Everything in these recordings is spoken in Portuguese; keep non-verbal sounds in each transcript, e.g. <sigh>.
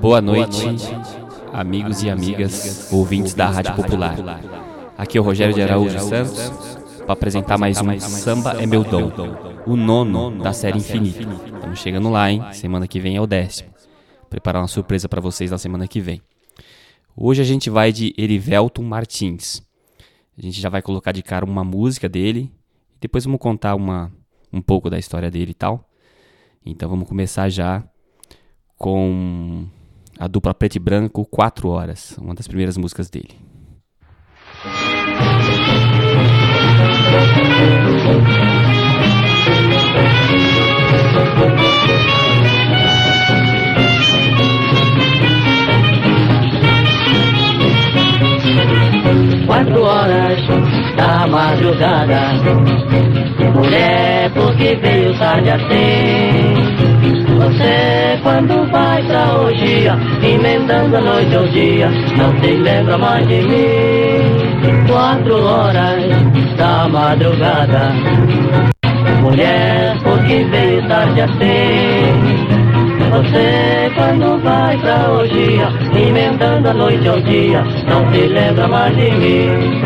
Boa noite, amigos e amigas, ouvintes da Rádio Popular. Aqui é o Rogério de Araújo Santos para apresentar mais um Samba é Meu Dom, o nono da série Infinita. Estamos chegando lá, hein? Semana que vem é o décimo. Preparar uma surpresa para vocês na semana que vem. Hoje a gente vai de Erivelton Martins. A gente já vai colocar de cara uma música dele. Depois vamos contar uma, um pouco da história dele e tal. Então vamos começar já com a dupla preto e branco, 4 horas, uma das primeiras músicas dele. Quatro horas da madrugada, mulher, porque veio tarde assim? Você quando vai pra orgia Emendando a noite ao dia Não se lembra mais de mim. Quatro horas da madrugada. Mulher, por que veio tarde assim? Você quando vai pra orgia Emendando a noite ao dia Não se lembra mais de mim.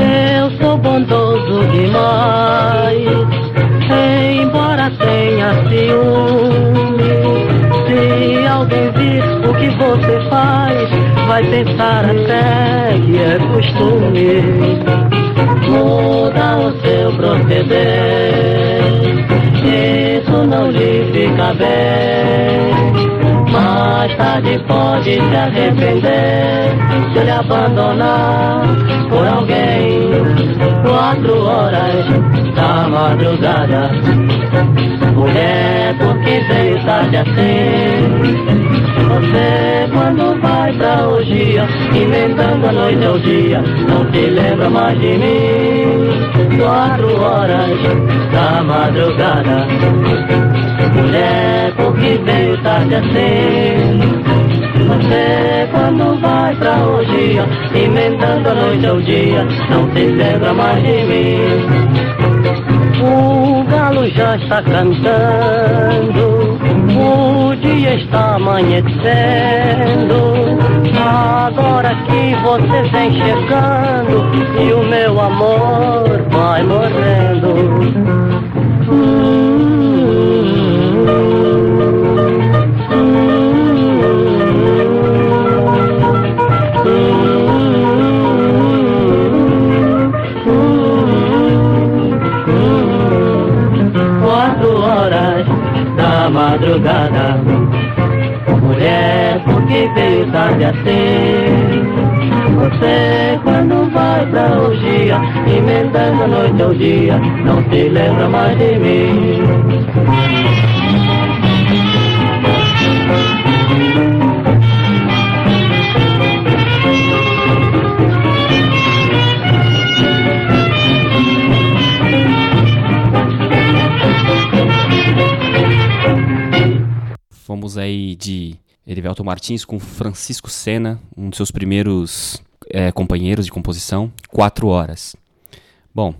Eu sou bondoso demais tenha ciúme. Se alguém vir o que você faz, vai pensar até que é costume. Muda o seu proceder, isso não lhe fica bem. Mais tarde pode se arrepender se lhe abandonar por alguém. Quatro horas da madrugada. Mulher, por que veio tarde assim? Você quando vai pra orgia, emendando a noite ao dia, não se lembra mais de mim. Quatro horas da madrugada. Mulher, por que veio tarde assim? Você quando vai pra orgia, emendando a noite ao dia, não se lembra mais de mim. O galo já está cantando, o dia está amanhecendo. Agora que você vem chegando e o meu amor vai morrendo. Madrugada Mulher, por que veio tarde assim? Você quando vai pra orgia Emendando a noite ao dia Não se lembra mais de mim Fomos aí de Erivelto Martins com Francisco Sena, um dos seus primeiros é, companheiros de composição, Quatro Horas. Bom,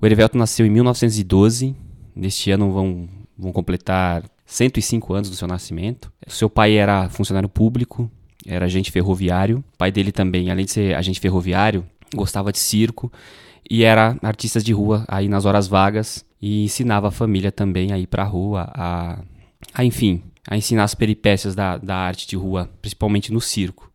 o Erivelto nasceu em 1912, neste ano vão, vão completar 105 anos do seu nascimento. Seu pai era funcionário público, era agente ferroviário. O pai dele também, além de ser agente ferroviário, gostava de circo e era artista de rua aí nas horas vagas e ensinava a família também a ir pra rua, a, a enfim, a ensinar as peripécias da, da arte de rua, principalmente no circo.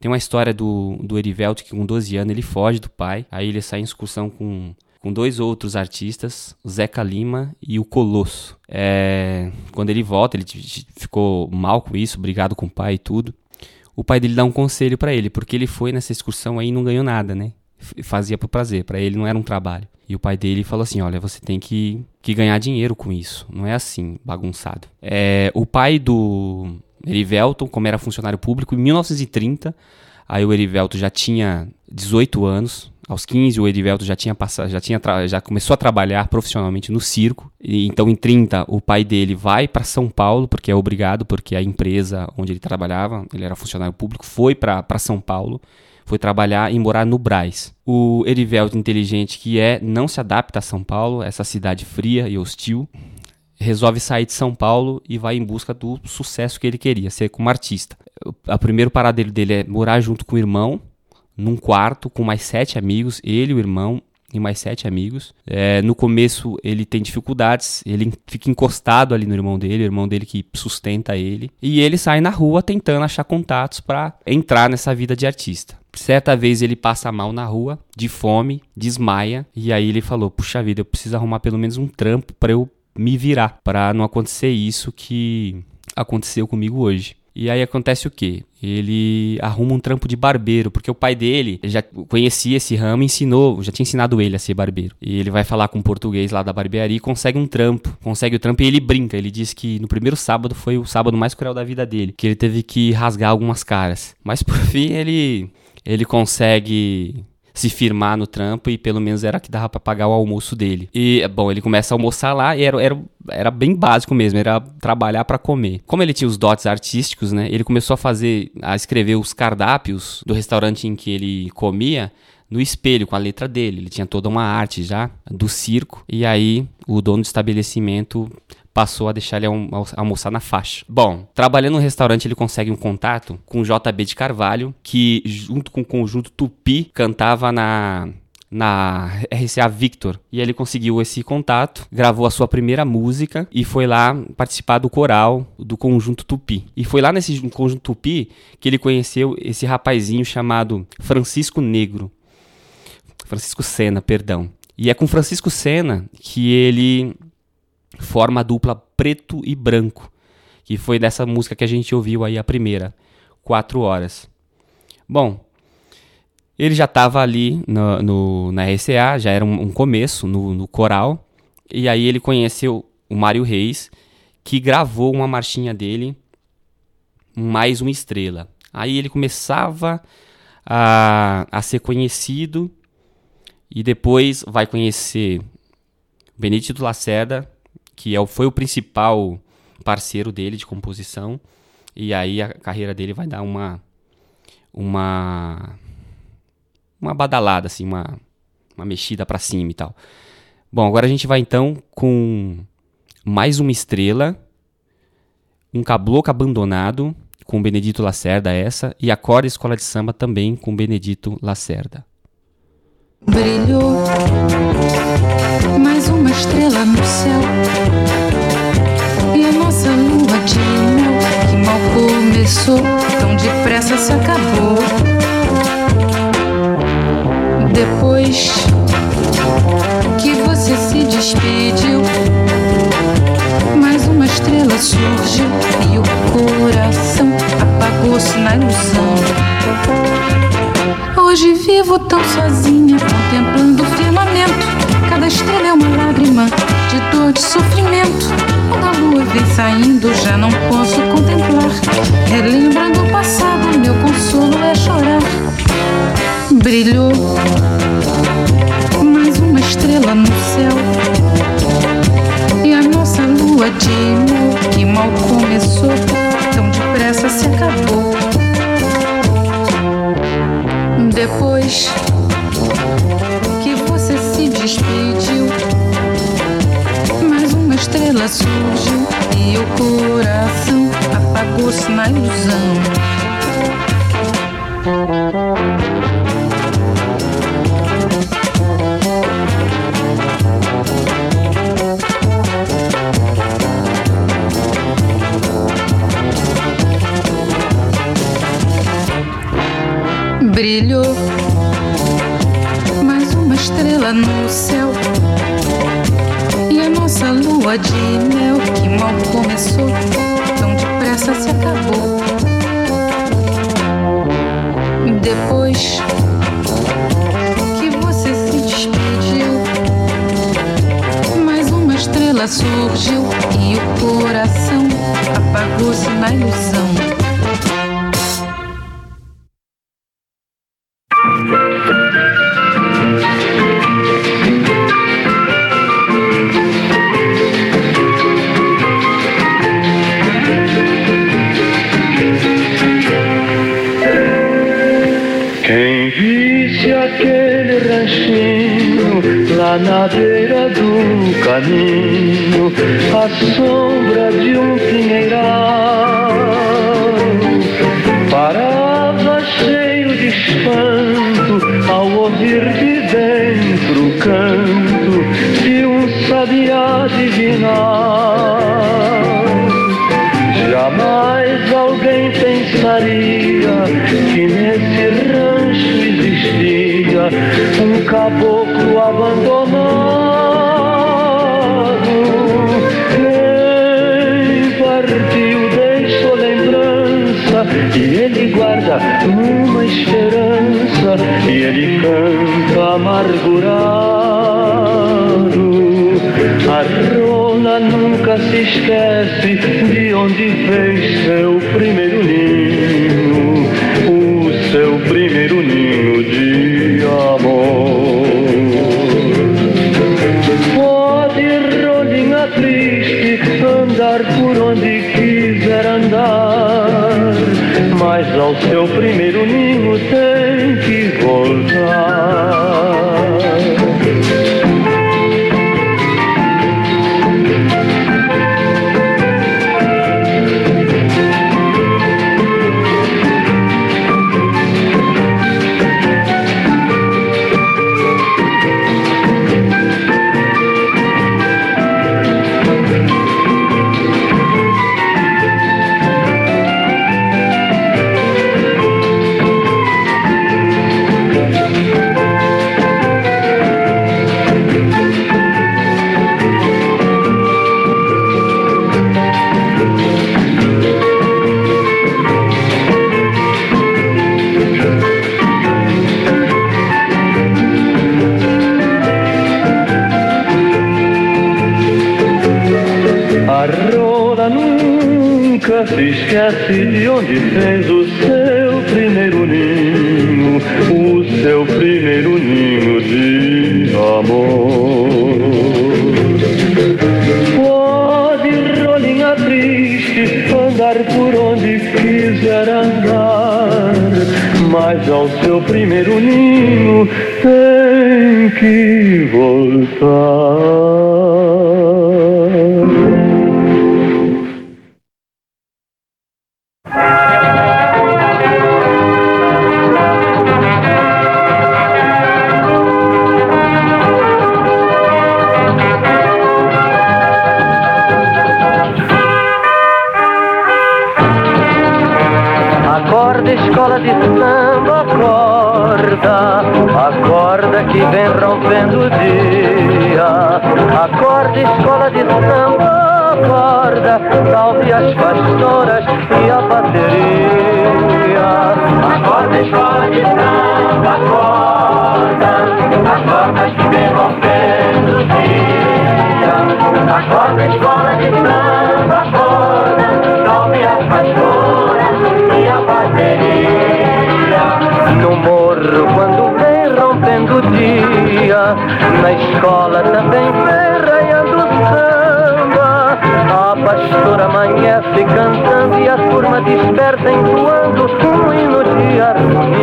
Tem uma história do, do Erivelto que com 12 anos ele foge do pai, aí ele sai em excursão com, com dois outros artistas, Zeca Lima e o Colosso. É, quando ele volta, ele ficou mal com isso, brigado com o pai e tudo. O pai dele dá um conselho para ele, porque ele foi nessa excursão aí e não ganhou nada, né? Fazia por prazer, para ele não era um trabalho. E o pai dele falou assim: Olha, você tem que, que ganhar dinheiro com isso. Não é assim, bagunçado. É, o pai do Erivelton, como era funcionário público, em 1930, aí o Erivelton já tinha 18 anos. Aos 15, o Erivelto já tinha passado, já tinha já começou a trabalhar profissionalmente no circo. E, então, em 30, o pai dele vai para São Paulo, porque é obrigado, porque a empresa onde ele trabalhava, ele era funcionário público, foi para São Paulo foi trabalhar e morar no Braz. O Erivelto inteligente que é, não se adapta a São Paulo, essa cidade fria e hostil. resolve sair de São Paulo e vai em busca do sucesso que ele queria, ser como artista. O primeiro paradeiro dele é morar junto com o irmão, num quarto, com mais sete amigos, ele, o irmão e mais sete amigos. É, no começo ele tem dificuldades, ele fica encostado ali no irmão dele, o irmão dele que sustenta ele. E ele sai na rua tentando achar contatos para entrar nessa vida de artista. Certa vez ele passa mal na rua, de fome, desmaia, e aí ele falou: Puxa vida, eu preciso arrumar pelo menos um trampo para eu me virar, para não acontecer isso que aconteceu comigo hoje. E aí acontece o quê? Ele arruma um trampo de barbeiro, porque o pai dele já conhecia esse ramo, ensinou, já tinha ensinado ele a ser barbeiro. E ele vai falar com um português lá da barbearia e consegue um trampo. Consegue o trampo e ele brinca. Ele diz que no primeiro sábado foi o sábado mais cruel da vida dele, que ele teve que rasgar algumas caras. Mas por <laughs> fim ele ele consegue se firmar no trampo e pelo menos era que dava para pagar o almoço dele. E, bom, ele começa a almoçar lá e era, era, era bem básico mesmo, era trabalhar para comer. Como ele tinha os dotes artísticos, né, ele começou a fazer, a escrever os cardápios do restaurante em que ele comia no espelho com a letra dele. Ele tinha toda uma arte já do circo. E aí o dono do estabelecimento passou a deixar ele almoçar na faixa. Bom, trabalhando no restaurante, ele consegue um contato com o JB de Carvalho, que junto com o conjunto Tupi cantava na na RCA Victor. E ele conseguiu esse contato, gravou a sua primeira música e foi lá participar do coral do conjunto Tupi. E foi lá nesse conjunto Tupi que ele conheceu esse rapazinho chamado Francisco Negro. Francisco Sena, perdão. E é com Francisco Sena que ele forma a dupla preto e branco, que foi dessa música que a gente ouviu aí a primeira, quatro horas. Bom, ele já estava ali no, no, na RCA, já era um, um começo no, no, coral, e aí ele conheceu o Mário Reis, que gravou uma marchinha dele, mais uma estrela. Aí ele começava a, a ser conhecido, e depois vai conhecer Benedito Lacerda, que é, foi o principal parceiro dele de composição. E aí a carreira dele vai dar uma uma uma badalada assim, uma uma mexida para cima e tal. Bom, agora a gente vai então com mais uma estrela, um cabloco abandonado com Benedito Lacerda essa e a Corda Escola de Samba também com Benedito Lacerda. Brilhou mais uma estrela no céu. E a nossa lua de mel Que mal começou Tão depressa se acabou. Depois que você se despediu Mais uma estrela surgiu E o coração apagou-se na ilusão Hoje vivo tão sozinha, contemplando o firmamento. Cada estrela é uma lágrima de dor, de sofrimento. Quando a lua vem saindo, já não posso contemplar. Relembrando o passado, meu consolo é chorar. Brilhou mais uma estrela no céu. A nossa lua de mel, que mal começou, tão depressa se acabou depois que você se despediu, mais uma estrela surgiu e o coração apagou-se na ilusão. Brilhou mais uma estrela no céu. E a nossa lua de mel que mal começou tão depressa se acabou. Depois que você se despediu mais uma estrela surgiu e o coração apagou-se na ilusão um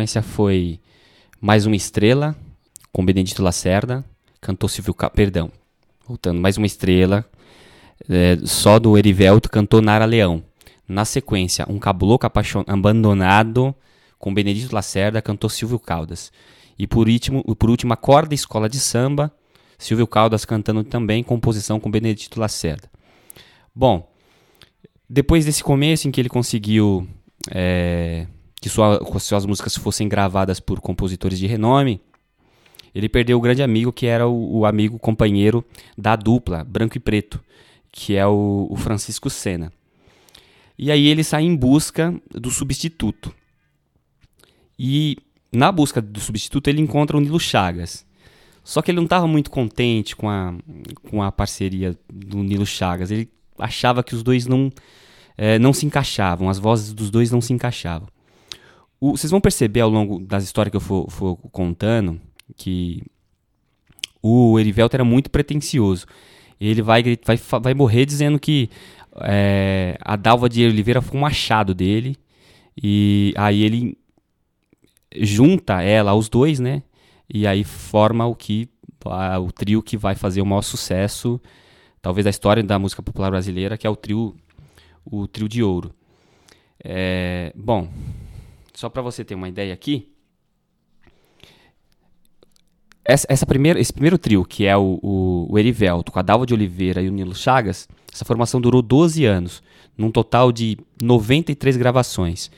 sequência foi Mais Uma Estrela, com Benedito Lacerda, cantou Silvio Ca... Perdão, voltando, Mais Uma Estrela, é, só do Erivelto, cantou Nara Leão. Na sequência, Um Caboclo Apaixon... Abandonado, com Benedito Lacerda, cantou Silvio Caldas. E por último, por último, a Corda Escola de Samba, Silvio Caldas cantando também, composição com Benedito Lacerda. Bom, depois desse começo em que ele conseguiu é, que sua, suas músicas fossem gravadas por compositores de renome, ele perdeu o grande amigo que era o, o amigo companheiro da dupla, Branco e Preto, que é o, o Francisco Senna. E aí ele sai em busca do substituto. E na busca do substituto ele encontra o Nilo Chagas. Só que ele não estava muito contente com a, com a parceria do Nilo Chagas. Ele achava que os dois não, é, não se encaixavam, as vozes dos dois não se encaixavam. O, vocês vão perceber ao longo das histórias que eu for, for contando que o Erivelto era muito pretencioso. Ele vai, vai, vai morrer dizendo que é, a Dalva de Oliveira foi um machado dele. E aí ele junta ela aos dois, né? E aí forma o que o trio que vai fazer o maior sucesso, talvez da história da música popular brasileira, que é o trio o trio de ouro. É, bom, só para você ter uma ideia aqui, essa, essa primeira, esse primeiro trio, que é o, o, o Erivelto, com a Dalva de Oliveira e o Nilo Chagas, essa formação durou 12 anos, num total de 93 gravações.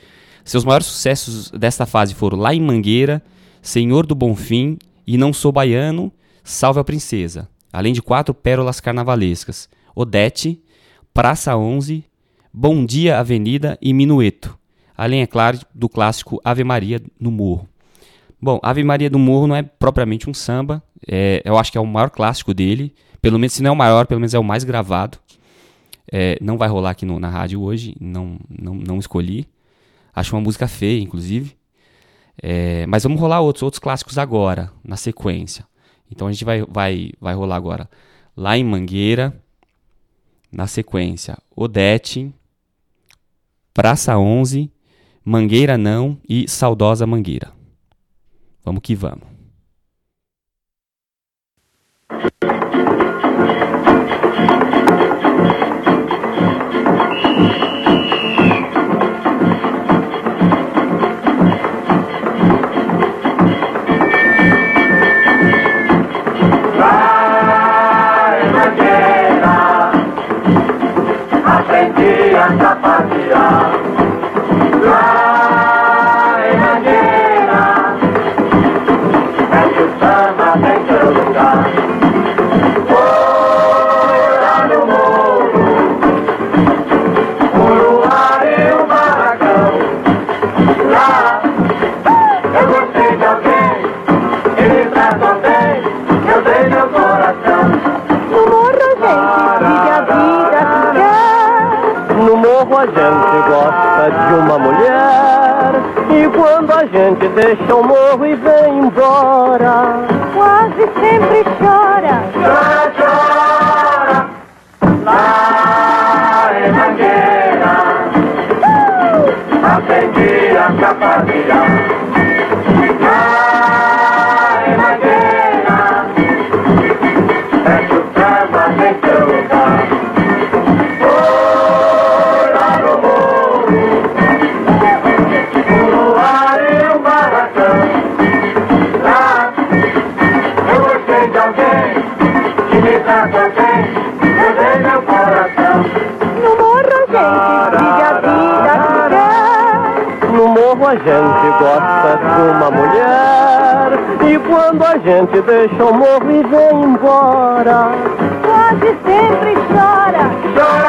Seus maiores sucessos desta fase foram Lá em Mangueira, Senhor do Bonfim e Não Sou Baiano, Salve a Princesa, além de quatro pérolas carnavalescas, Odete, Praça 11, Bom Dia Avenida e Minueto, além, é claro, do clássico Ave Maria no Morro. Bom, Ave Maria do Morro não é propriamente um samba, é, eu acho que é o maior clássico dele, pelo menos se não é o maior, pelo menos é o mais gravado. É, não vai rolar aqui no, na rádio hoje, não, não, não escolhi. Acho uma música feia, inclusive. É, mas vamos rolar outros, outros clássicos agora, na sequência. Então a gente vai, vai, vai rolar agora lá em Mangueira, na sequência Odete, Praça 11, Mangueira Não e Saudosa Mangueira. Vamos que vamos. Gente deixa o morro e vem embora, quase sempre chora. Chora, chora.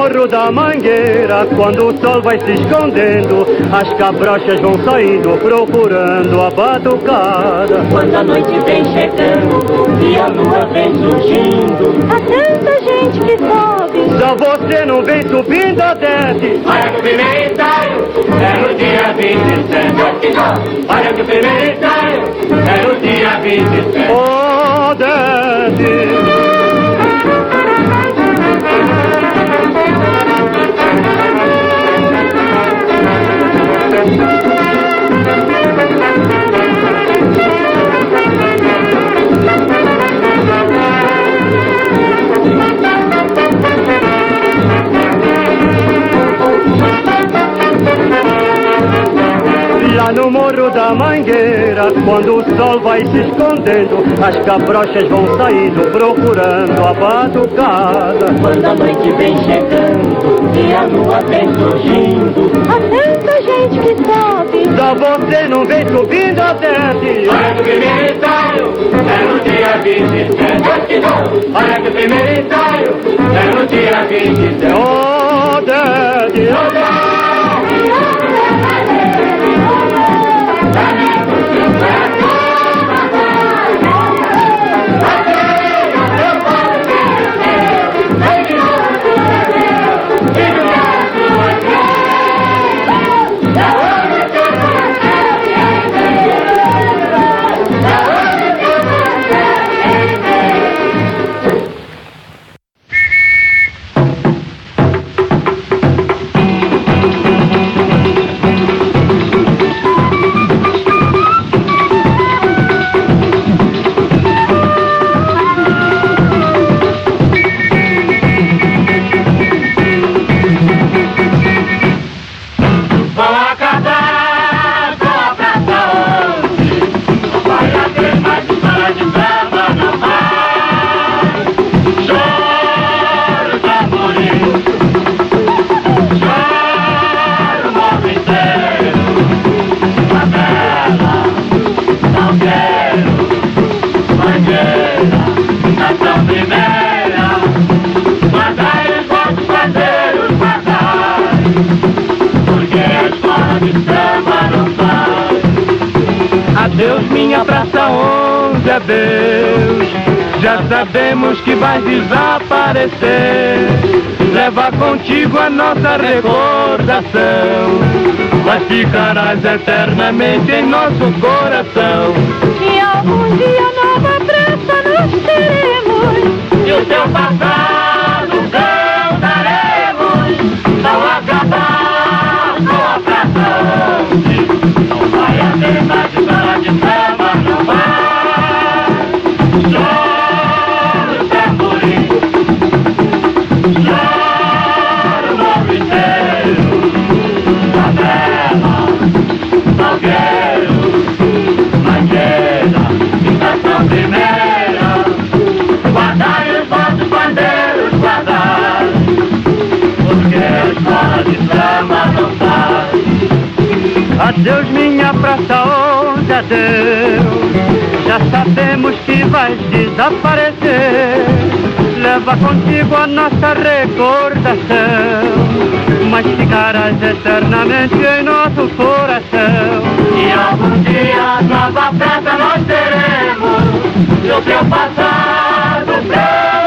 Morro da mangueira, quando o sol vai se escondendo, as cabrochas vão saindo procurando a batucada. Quando a noite vem chegando e a lua vem surgindo Há tanta gente que sobe. Só você não vem subindo a desce. Olha que o primeiro ensaio é no dia 27 Olha que o primeiro ensaio é no dia 27 Oh, desce. Lá no morro da mangueira, quando o sol vai se escondendo, as cabrochas vão saindo procurando a batucada. Quando a noite vem chegando e a lua vem surgindo gente que sobe. Só você não vem subindo a desce. Olha que o primeiro ensaio é no dia 27 Olha que o primeiro ensaio é no dia 27 Oh, desce. Sabemos que vais desaparecer. Leva contigo a nossa recordação. Mas ficarás eternamente em nosso coração. E algum dia Sabemos que vais desaparecer. Leva contigo a nossa recordação, mas ficarás eternamente em nosso coração. E algum dia nova prata nós teremos, e o teu passado.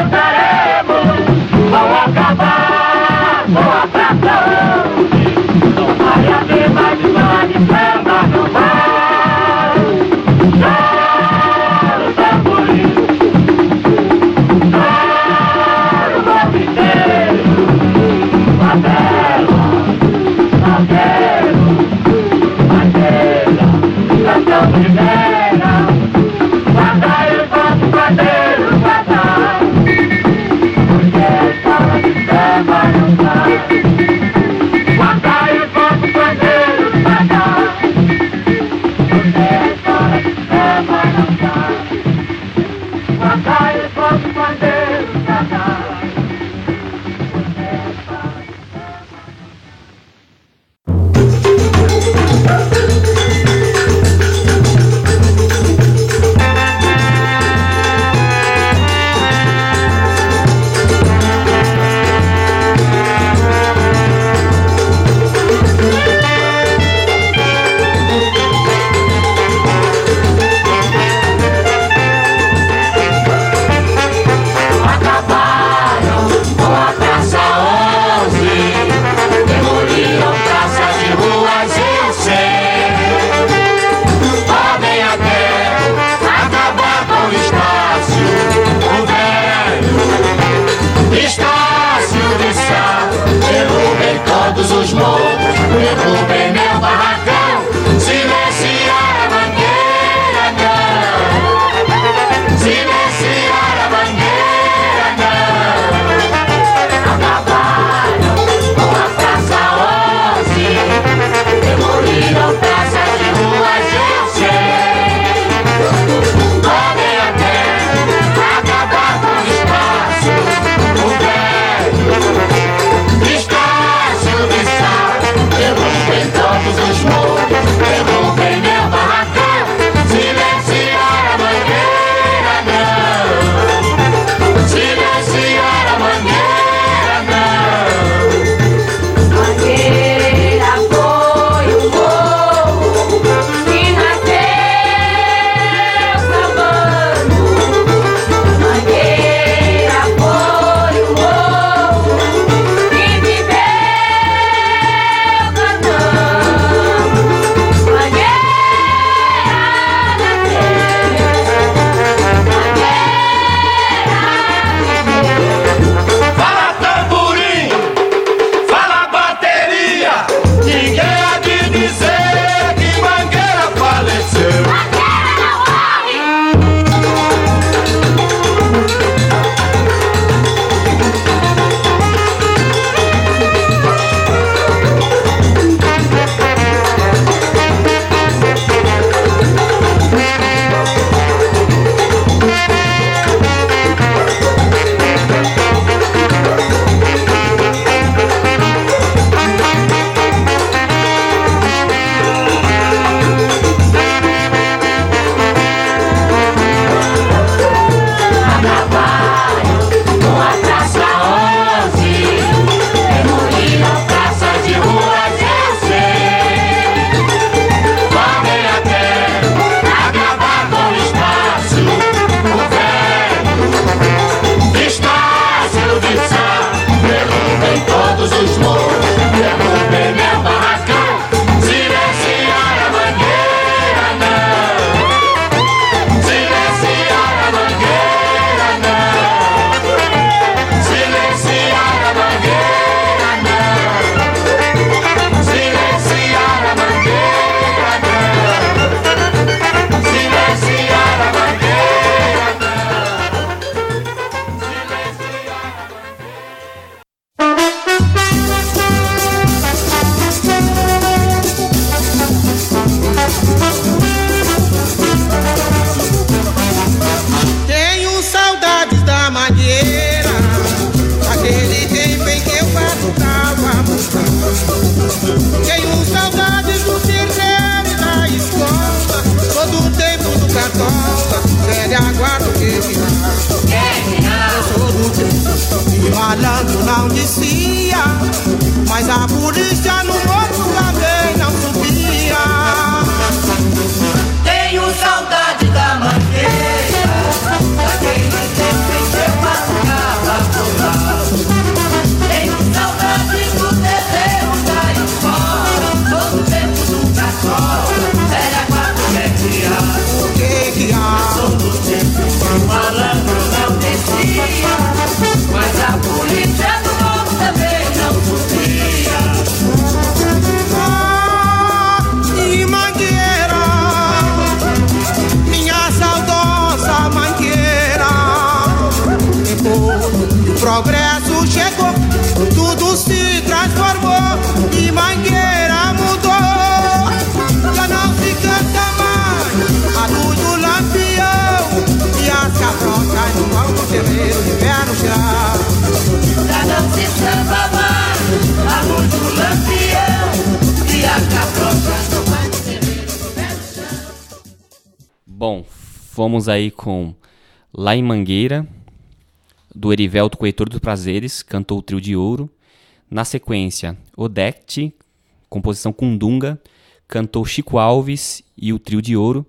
Fomos aí com Lá em Mangueira, do Erivelto Coetor dos Prazeres, cantou o Trio de Ouro. Na sequência, Odecte, composição Cundunga, cantou Chico Alves e o Trio de Ouro.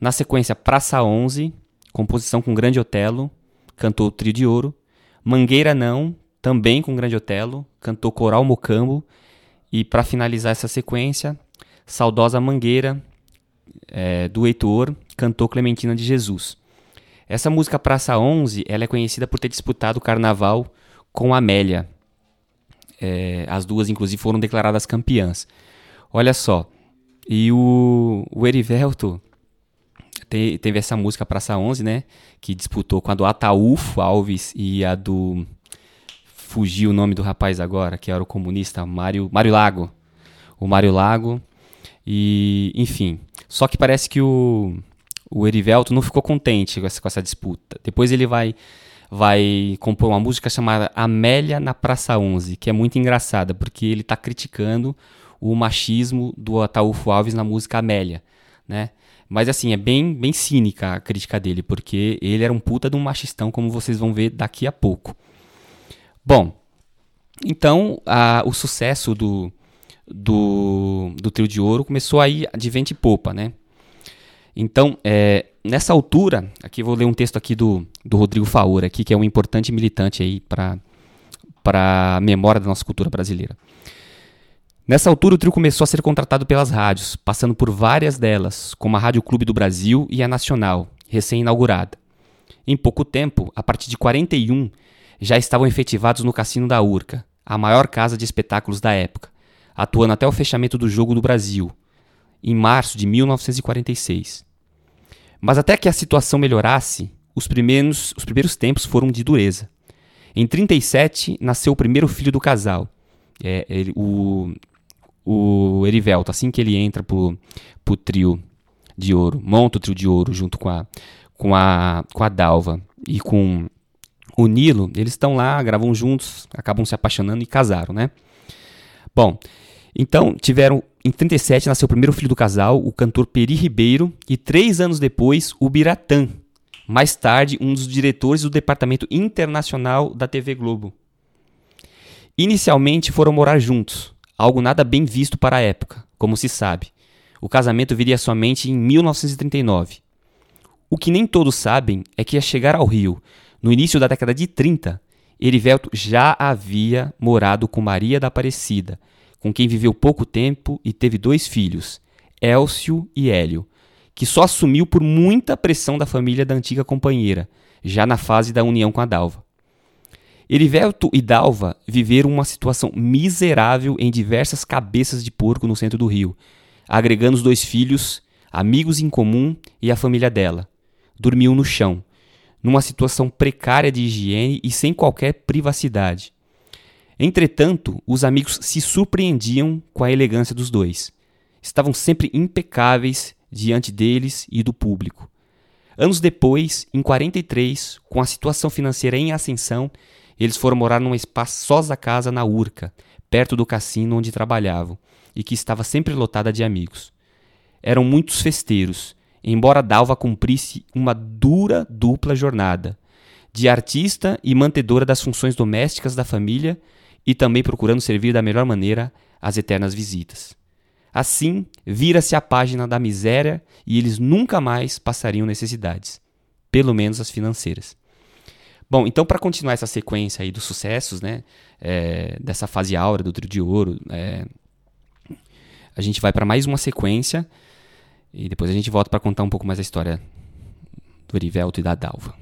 Na sequência, Praça 11, composição com Grande Otelo, cantou o Trio de Ouro. Mangueira Não, também com Grande Otelo, cantou Coral Mocambo. E para finalizar essa sequência, Saudosa Mangueira, é, do Heitor, cantou Clementina de Jesus. Essa música Praça 11, ela é conhecida por ter disputado o carnaval com Amélia. É, as duas, inclusive, foram declaradas campeãs. Olha só, e o, o Erivelto te- teve essa música Praça 11, né? Que disputou com a do Ataúfo Alves e a do... Fugiu o nome do rapaz agora, que era o comunista, Mário, Mário Lago. O Mário Lago. E, enfim. Só que parece que o, o Erivelto não ficou contente com essa, com essa disputa. Depois ele vai vai compor uma música chamada Amélia na Praça 11, que é muito engraçada, porque ele está criticando o machismo do Ataúfo Alves na música Amélia, né? Mas assim, é bem, bem cínica a crítica dele, porque ele era um puta de um machistão, como vocês vão ver daqui a pouco. Bom, então a- o sucesso do, do, do Trio de Ouro começou aí de vento e popa, né? Então, é, nessa altura, aqui vou ler um texto aqui do, do Rodrigo Faura, aqui, que é um importante militante aí para a memória da nossa cultura brasileira. Nessa altura, o trio começou a ser contratado pelas rádios, passando por várias delas, como a Rádio Clube do Brasil e a Nacional, recém-inaugurada. Em pouco tempo, a partir de 41, já estavam efetivados no Cassino da Urca, a maior casa de espetáculos da época, atuando até o fechamento do Jogo do Brasil, em março de 1946. Mas até que a situação melhorasse, os primeiros, os primeiros tempos foram de dureza. Em 37, nasceu o primeiro filho do casal, é, ele- o, o Erivelto, assim que ele entra pro, trio de ouro, monta o trio de ouro junto com a, com a, com a Dalva e com o Nilo, eles estão lá, gravam juntos, acabam se apaixonando e casaram, né? Bom, então tiveram. Em 37 nasceu o primeiro filho do casal, o cantor Peri Ribeiro, e três anos depois, o Biratã. Mais tarde, um dos diretores do departamento internacional da TV Globo. Inicialmente foram morar juntos, algo nada bem visto para a época, como se sabe. O casamento viria somente em 1939. O que nem todos sabem é que, a chegar ao Rio, no início da década de 30, Erivelto já havia morado com Maria da Aparecida, com quem viveu pouco tempo e teve dois filhos, Elcio e Hélio, que só assumiu por muita pressão da família da antiga companheira, já na fase da união com a Dalva. Erivelto e Dalva viveram uma situação miserável em diversas cabeças de porco no centro do Rio, agregando os dois filhos, amigos em comum e a família dela. Dormiam no chão, numa situação precária de higiene e sem qualquer privacidade. Entretanto, os amigos se surpreendiam com a elegância dos dois. Estavam sempre impecáveis diante deles e do público. Anos depois, em 43, com a situação financeira em ascensão, eles foram morar numa espaçosa casa na Urca, perto do cassino onde trabalhavam, e que estava sempre lotada de amigos. Eram muitos festeiros, embora Dalva cumprisse uma dura dupla jornada, de artista e mantedora das funções domésticas da família e também procurando servir da melhor maneira às eternas visitas. Assim, vira-se a página da miséria e eles nunca mais passariam necessidades, pelo menos as financeiras. Bom, então para continuar essa sequência aí dos sucessos, né, é, dessa fase áurea do trio de ouro, é, a gente vai para mais uma sequência e depois a gente volta para contar um pouco mais a história do Erivelto e da Dalva.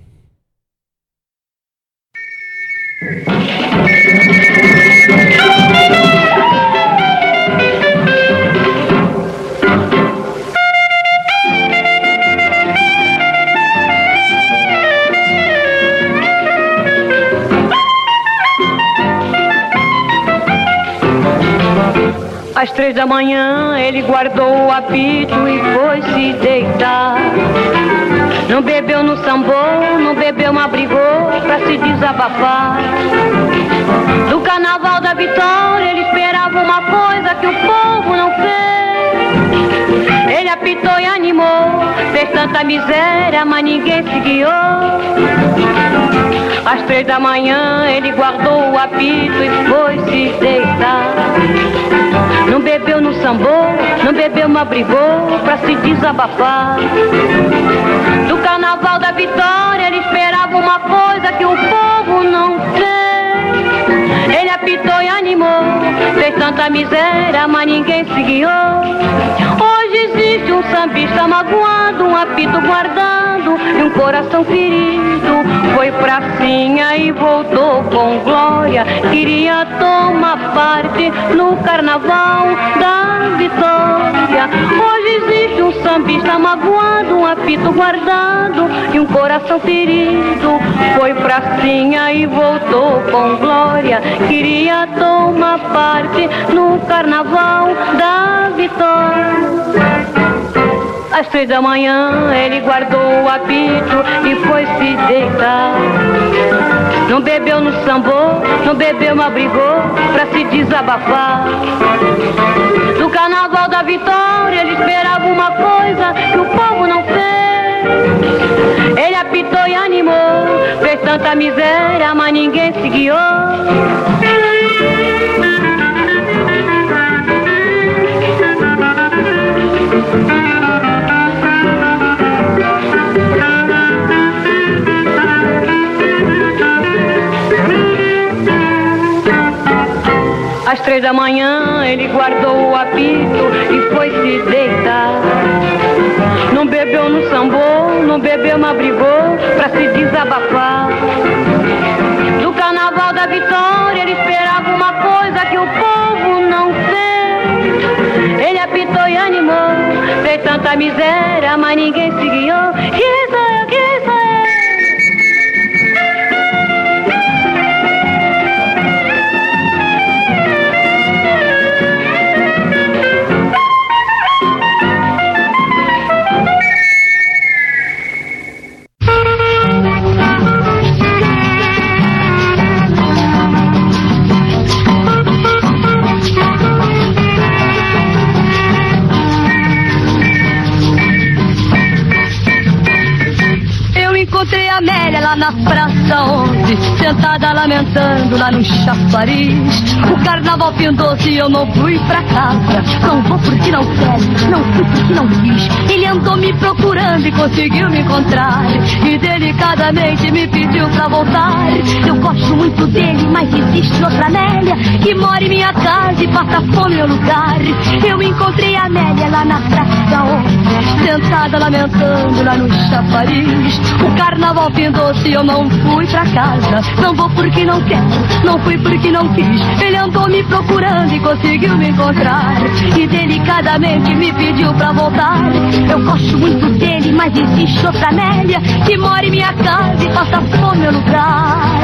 Às três da manhã ele guardou o apito e foi se deitar. Não bebeu no sambô, não bebeu, mas brigou pra se desabafar. Do carnaval da vitória ele esperava uma coisa que o povo não fez. Ele apitou e animou, fez tanta miséria, mas ninguém se guiou. Às três da manhã ele guardou o apito e foi se deitar. Não bebeu no sambô, não bebeu, mas brigou pra se desabafar. Do carnaval da vitória ele esperava uma coisa que o povo não fez. Apitou e animou, fez tanta miséria, mas ninguém se guiou. Hoje existe um sambista magoado, um apito e um coração ferido. Foi pra Sinha e voltou com glória. Queria tomar parte no carnaval da vitória. Hoje existe um sambista magoado, um apito guardado e um coração ferido. Foi pra Sinha e voltou com glória. Queria tomar parte no carnaval da vitória. Às três da manhã ele guardou o apito e foi se deitar. Não bebeu no sambô, não bebeu, mas brigou pra se desabafar. No carnaval da vitória ele esperava uma coisa que o povo não fez. Ele apitou e animou, fez tanta miséria, mas ninguém se guiou. Às três da manhã ele guardou o apito e foi se deitar. Não bebeu no sambô, não bebeu, mas brigou pra se desabafar. Do carnaval da vitória ele esperava uma coisa que o povo não fez. Ele apitou e animou, fez tanta miséria, mas ninguém se guiou. Na Praça 11, sentada lamentando lá no chafariz. O carnaval findou-se e eu não fui pra casa. Não vou porque não quero, não fui porque não quis. Ele andou me procurando e conseguiu me encontrar. E delicadamente me pediu pra voltar. Eu gosto muito dele, mas existe outra Amélia que mora em minha casa e passa fome meu lugar. Eu encontrei a Amélia lá na Praça 11, sentada lamentando lá no chafariz. O carnaval findou-se e eu não fui pra casa. Não vou porque não quero, não fui porque não quis. Ele andou me procurando e conseguiu me encontrar. E delicadamente me pediu pra voltar. Eu gosto muito dele, mas existe outra Amélia que mora em minha casa e passa no meu lugar.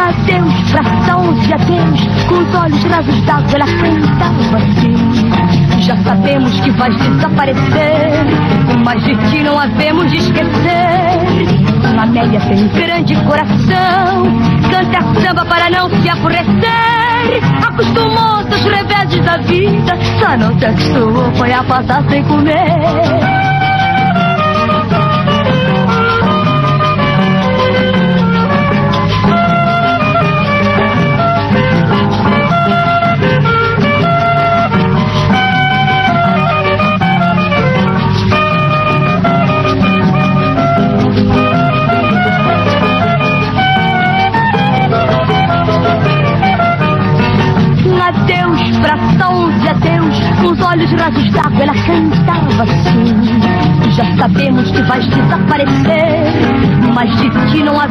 Adeus, praça 11, adeus, com os olhos rasos d'água ela cantava assim. Já sabemos que vais desaparecer, mas de ti não havemos de esquecer. Amélia tem um grande coração, canta samba para não se aborrecer. Acostumou-se aos reveses da vida, só não se acostumou foi a passar sem comer. chinois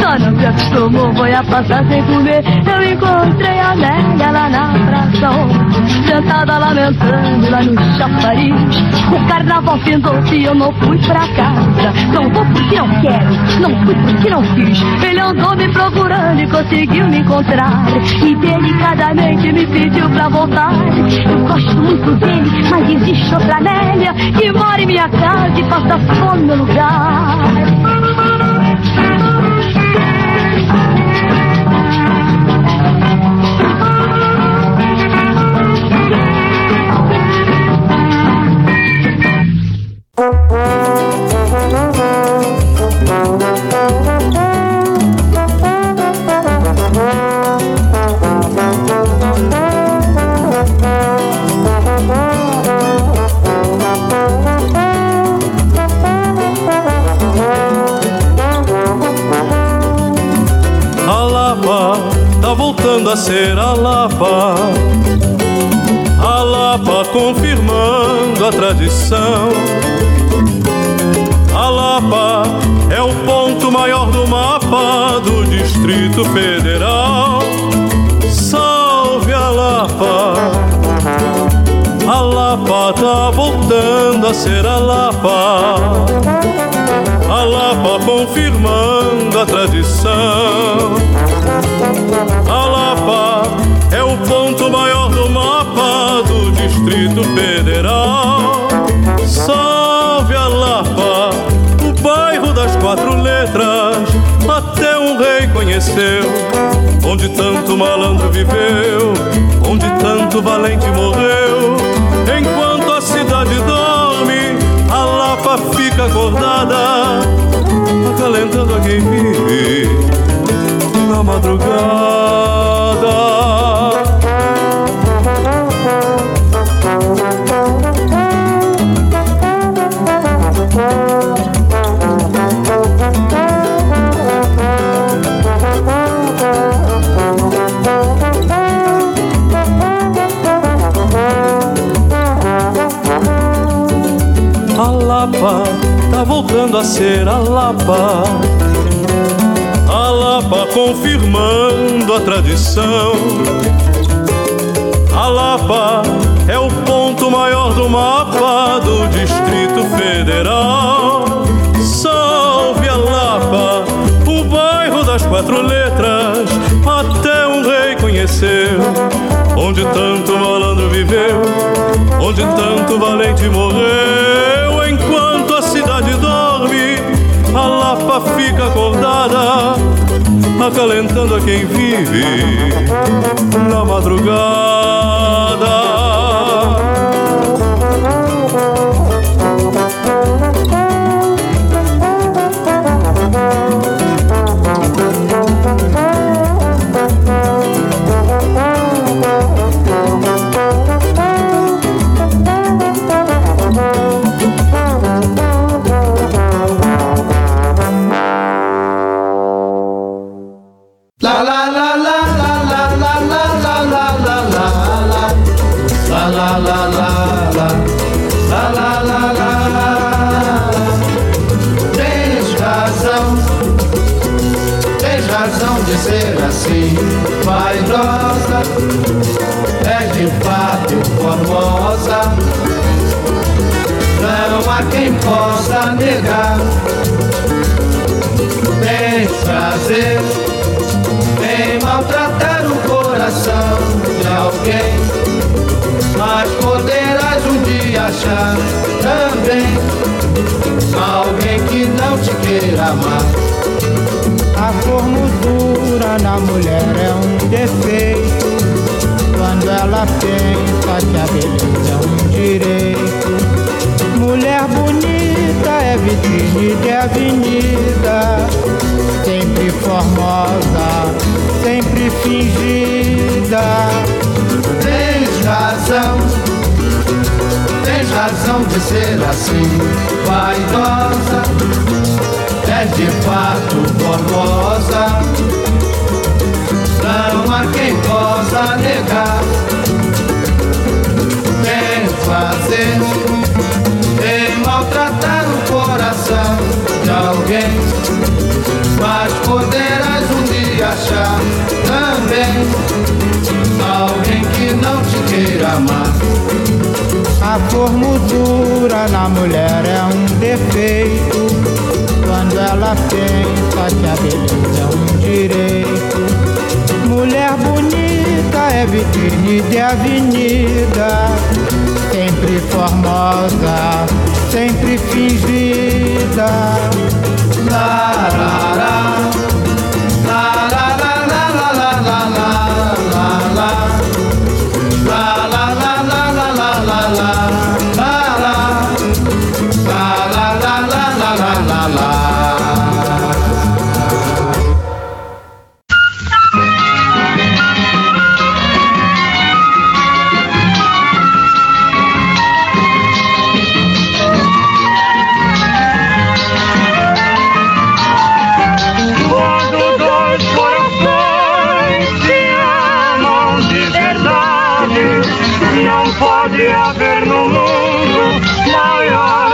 só não se acostumou, foi a passar sem comer. Eu encontrei a Amélia lá na praça, sentada lamentando lá no chafariz. O carnaval findou-se e eu não fui pra casa. Não vou porque não quero, não fui porque não quis. Ele andou me procurando e conseguiu me encontrar. E delicadamente me pediu pra voltar. Eu gosto muito dele, mas existe outra Amélia que mora em minha casa e passa fome no lugar. Distrito Federal. Salve a Lapa! A Lapa tá voltando a ser a Lapa. A Lapa confirmando a tradição. A Lapa é o ponto maior do mapa do Distrito Federal. Salve a Lapa, o bairro das quatro letras. Conheceu, onde tanto malandro viveu, onde tanto valente morreu. Enquanto a cidade dorme, a Lapa fica acordada, acalentando a quem vive na madrugada. Lapa tá voltando a ser a Lapa. A Lapa confirmando a tradição. A Lapa é o ponto maior do mapa do Distrito Federal. Salve a Lapa, o bairro das quatro letras. Até um rei conheceu, onde tanto malandro viveu, onde tanto valente morreu. Fica acordada, acalentando a quem vive na madrugada. Vaidosa És de fato formosa Não há quem possa negar Tens prazer em maltratar o coração de alguém. Mas poderás um dia achar também alguém que não te queira amar. A formosura na mulher é um defeito. Quando ela pensa que a beleza é um direito. Mulher bonita é vitrine de avenida. Sempre formosa, sempre fingida. Tens razão, tens razão de ser assim, vaidosa. és de fato formosa. Quem possa negar. Tem fazer em maltratar o coração de alguém. Mas poderás um dia achar também alguém que não te queira amar. A formosura na mulher é um defeito. Quando ela pensa que a beleza é um direito neve e de avenida, sempre formosa, sempre fingida. La la la. eterno mundo, la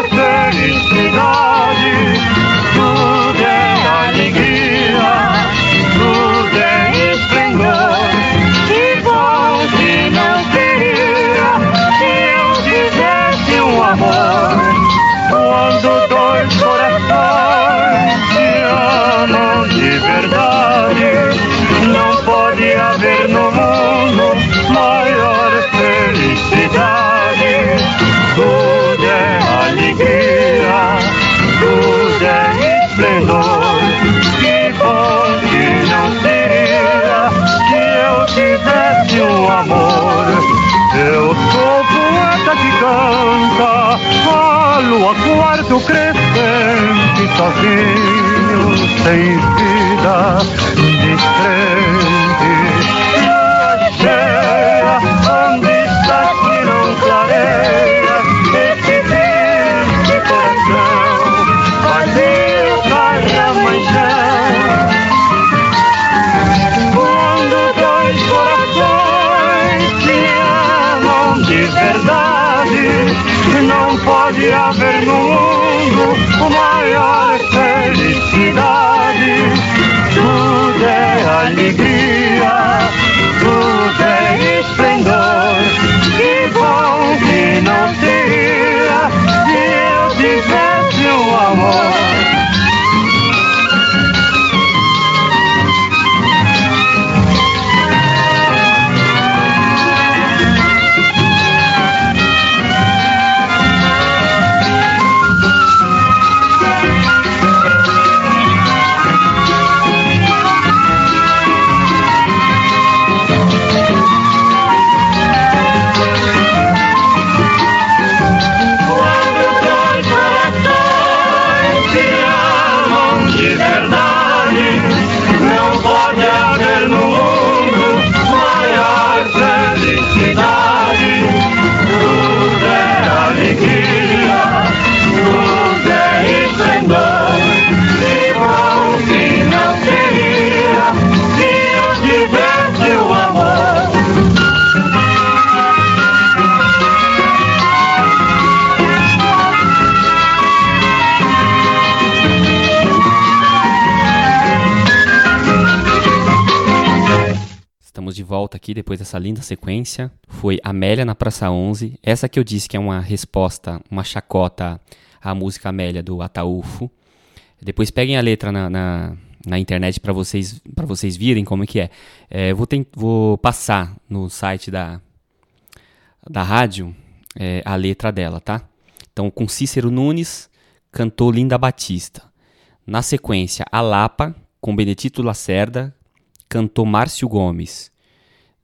aqui depois dessa linda sequência. Foi Amélia na Praça 11. Essa que eu disse que é uma resposta, uma chacota à música Amélia do Ataúfo. Depois peguem a letra na, na, na internet para vocês para vocês virem como é que é. É, vou, tent- vou passar no site da, da rádio é, a letra dela, tá? Então, com Cícero Nunes, cantou Linda Batista. Na sequência, A Lapa, com Benedito Lacerda, cantou Márcio Gomes.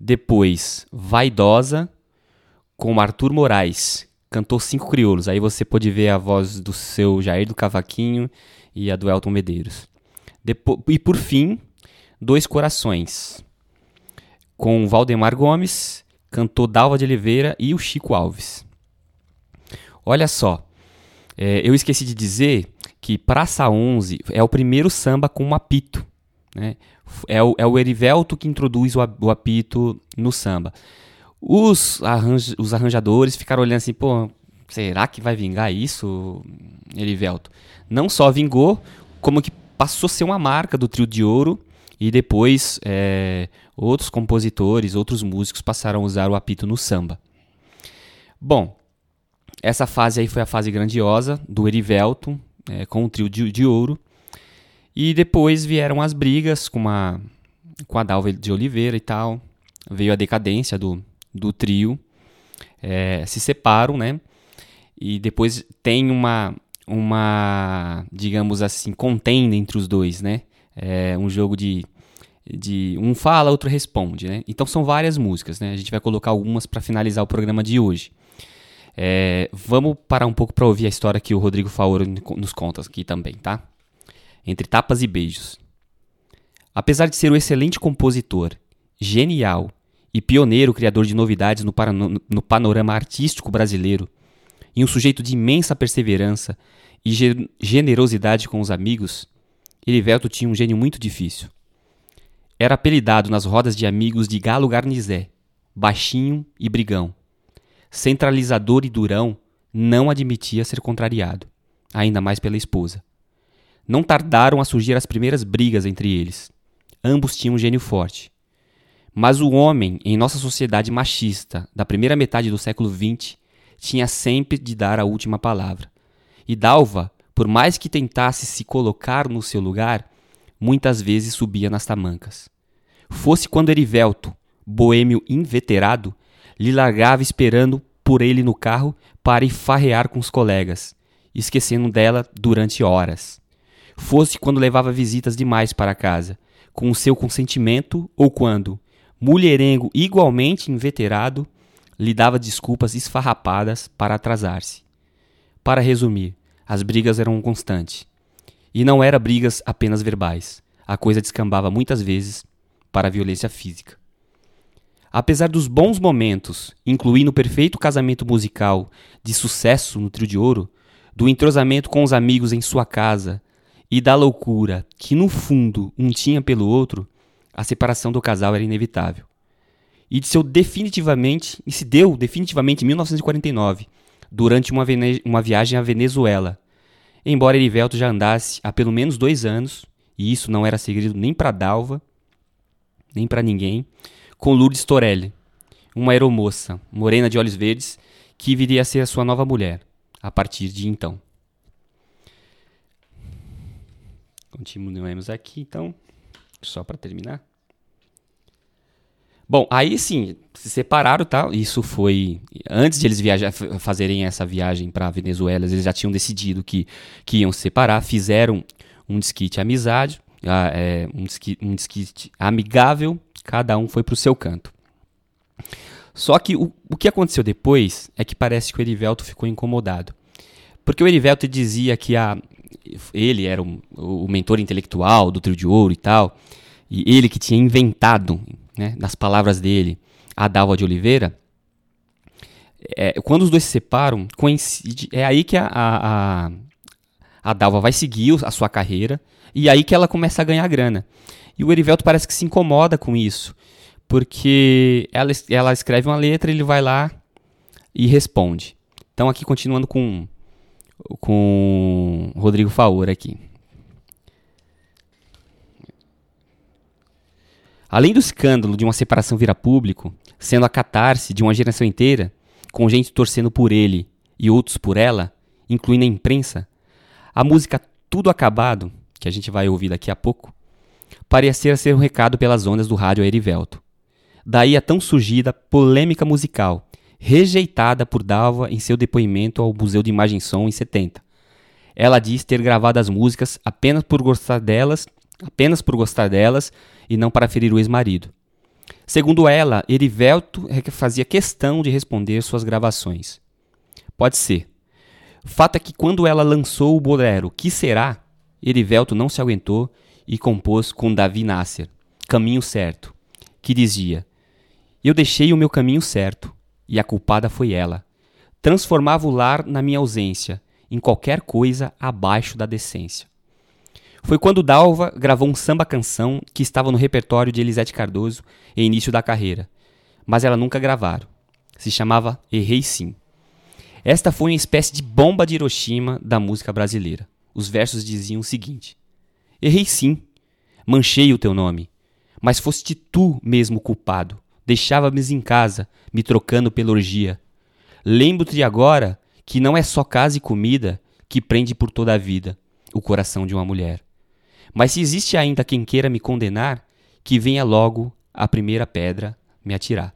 Depois, Vaidosa, com Arthur Moraes, cantou Cinco Crioulos. Aí você pode ver a voz do seu Jair do Cavaquinho e a do Elton Medeiros. Depo- e por fim, Dois Corações, com Valdemar Gomes, cantou Dalva de Oliveira e o Chico Alves. Olha só, é, eu esqueci de dizer que Praça 11 é o primeiro samba com um apito. Né? É, o, é o Erivelto que introduz o, o apito no samba. Os, os arranjadores ficaram olhando assim, pô, será que vai vingar isso, Erivelto? Não só vingou, como que passou a ser uma marca do trio de ouro e depois é, outros compositores, outros músicos passaram a usar o apito no samba. Bom, essa fase aí foi a fase grandiosa do Erivelto, é, com o trio de, de ouro. E depois vieram as brigas com, a, com a Dalva de Oliveira e tal. Veio a decadência do, do trio. É, se separam, né? E depois tem uma, uma digamos assim, contenda entre os dois, né? É um jogo de, de um fala, outro responde, né? Então são várias músicas, né? A gente vai colocar algumas para finalizar o programa de hoje. É, vamos parar um pouco para ouvir a história que o Rodrigo Faoro nos conta aqui também, tá? Entre tapas e beijos. Apesar de ser um excelente compositor, genial e pioneiro criador de novidades no, no panorama artístico brasileiro, e um sujeito de imensa perseverança e ge- generosidade com os amigos, Erivelto tinha um gênio muito difícil. Era apelidado nas rodas de amigos de Galo Garnizé, baixinho e brigão. Centralizador e durão, não admitia ser contrariado, ainda mais pela esposa. Não tardaram a surgir as primeiras brigas entre eles. Ambos tinham um gênio forte. Mas o homem, em nossa sociedade machista da primeira metade do século XX, tinha sempre de dar a última palavra. E Dalva, por mais que tentasse se colocar no seu lugar, muitas vezes subia nas tamancas. Fosse quando Erivelto, boêmio inveterado, lhe largava esperando por ele no carro para ir farrear com os colegas, esquecendo dela durante horas. Fosse quando levava visitas demais para casa, com o seu consentimento, ou quando, mulherengo igualmente inveterado, lhe dava desculpas esfarrapadas para atrasar-se. Para resumir, as brigas eram constantes. E não eram brigas apenas verbais. A coisa descambava muitas vezes para a violência física. Apesar dos bons momentos, incluindo o perfeito casamento musical de sucesso no Trio de Ouro, do entrosamento com os amigos em sua casa e da loucura que no fundo um tinha pelo outro, a separação do casal era inevitável. E se definitivamente, e se deu definitivamente em 1949, durante uma, uma viagem à Venezuela. Embora Erivelto já andasse há pelo menos dois anos, e isso não era segredo nem para Dalva, nem para ninguém, com Lourdes Torelli, uma aeromoça, morena de olhos verdes, que viria a ser a sua nova mulher, a partir de então. Continuemos aqui, então, só para terminar. Bom, aí sim, se separaram, tá? Isso foi antes de eles viajar, fazerem essa viagem para Venezuela, eles já tinham decidido que, que iam se separar, fizeram um desquite amizade, ah, é, um, desqui- um amigável, cada um foi pro seu canto. Só que o, o que aconteceu depois é que parece que o Erivelto ficou incomodado. Porque o Erivelto dizia que a, ele era um- o mentor intelectual do Trio de Ouro e tal, e ele que tinha inventado, né, nas palavras dele, a Dalva de Oliveira, é, quando os dois se separam, coincide, é aí que a, a, a, a Dalva vai seguir o- a sua carreira, e aí que ela começa a ganhar grana. E o Erivelto parece que se incomoda com isso, porque ela, ela escreve uma letra, ele vai lá e responde. Então aqui continuando com com Rodrigo Faura aqui. Além do escândalo de uma separação vir a público, sendo a catarse de uma geração inteira, com gente torcendo por ele e outros por ela, incluindo a imprensa, a música Tudo Acabado, que a gente vai ouvir daqui a pouco, parecia ser um recado pelas ondas do rádio Erivelto. Daí a tão surgida polêmica musical, rejeitada por Dalva em seu depoimento ao Museu de Imagem e Som em 70. Ela diz ter gravado as músicas apenas por gostar delas, apenas por gostar delas e não para ferir o ex-marido. Segundo ela, Erivelto é fazia questão de responder suas gravações. Pode ser. Fato é que quando ela lançou o bolero Que Será, Erivelto não se aguentou e compôs com Davi Nasser, Caminho Certo, que dizia: Eu deixei o meu caminho certo, e a culpada foi ela. Transformava o lar na minha ausência, em qualquer coisa abaixo da decência. Foi quando Dalva gravou um samba-canção que estava no repertório de Elisete Cardoso em início da carreira, mas ela nunca gravaram. Se chamava Errei Sim. Esta foi uma espécie de bomba de Hiroshima da música brasileira. Os versos diziam o seguinte: Errei sim, manchei o teu nome, mas foste tu mesmo culpado. Deixava-me em casa, me trocando pela orgia. Lembro-te agora que não é só casa e comida que prende por toda a vida o coração de uma mulher. Mas se existe ainda quem queira me condenar, que venha logo a primeira pedra me atirar.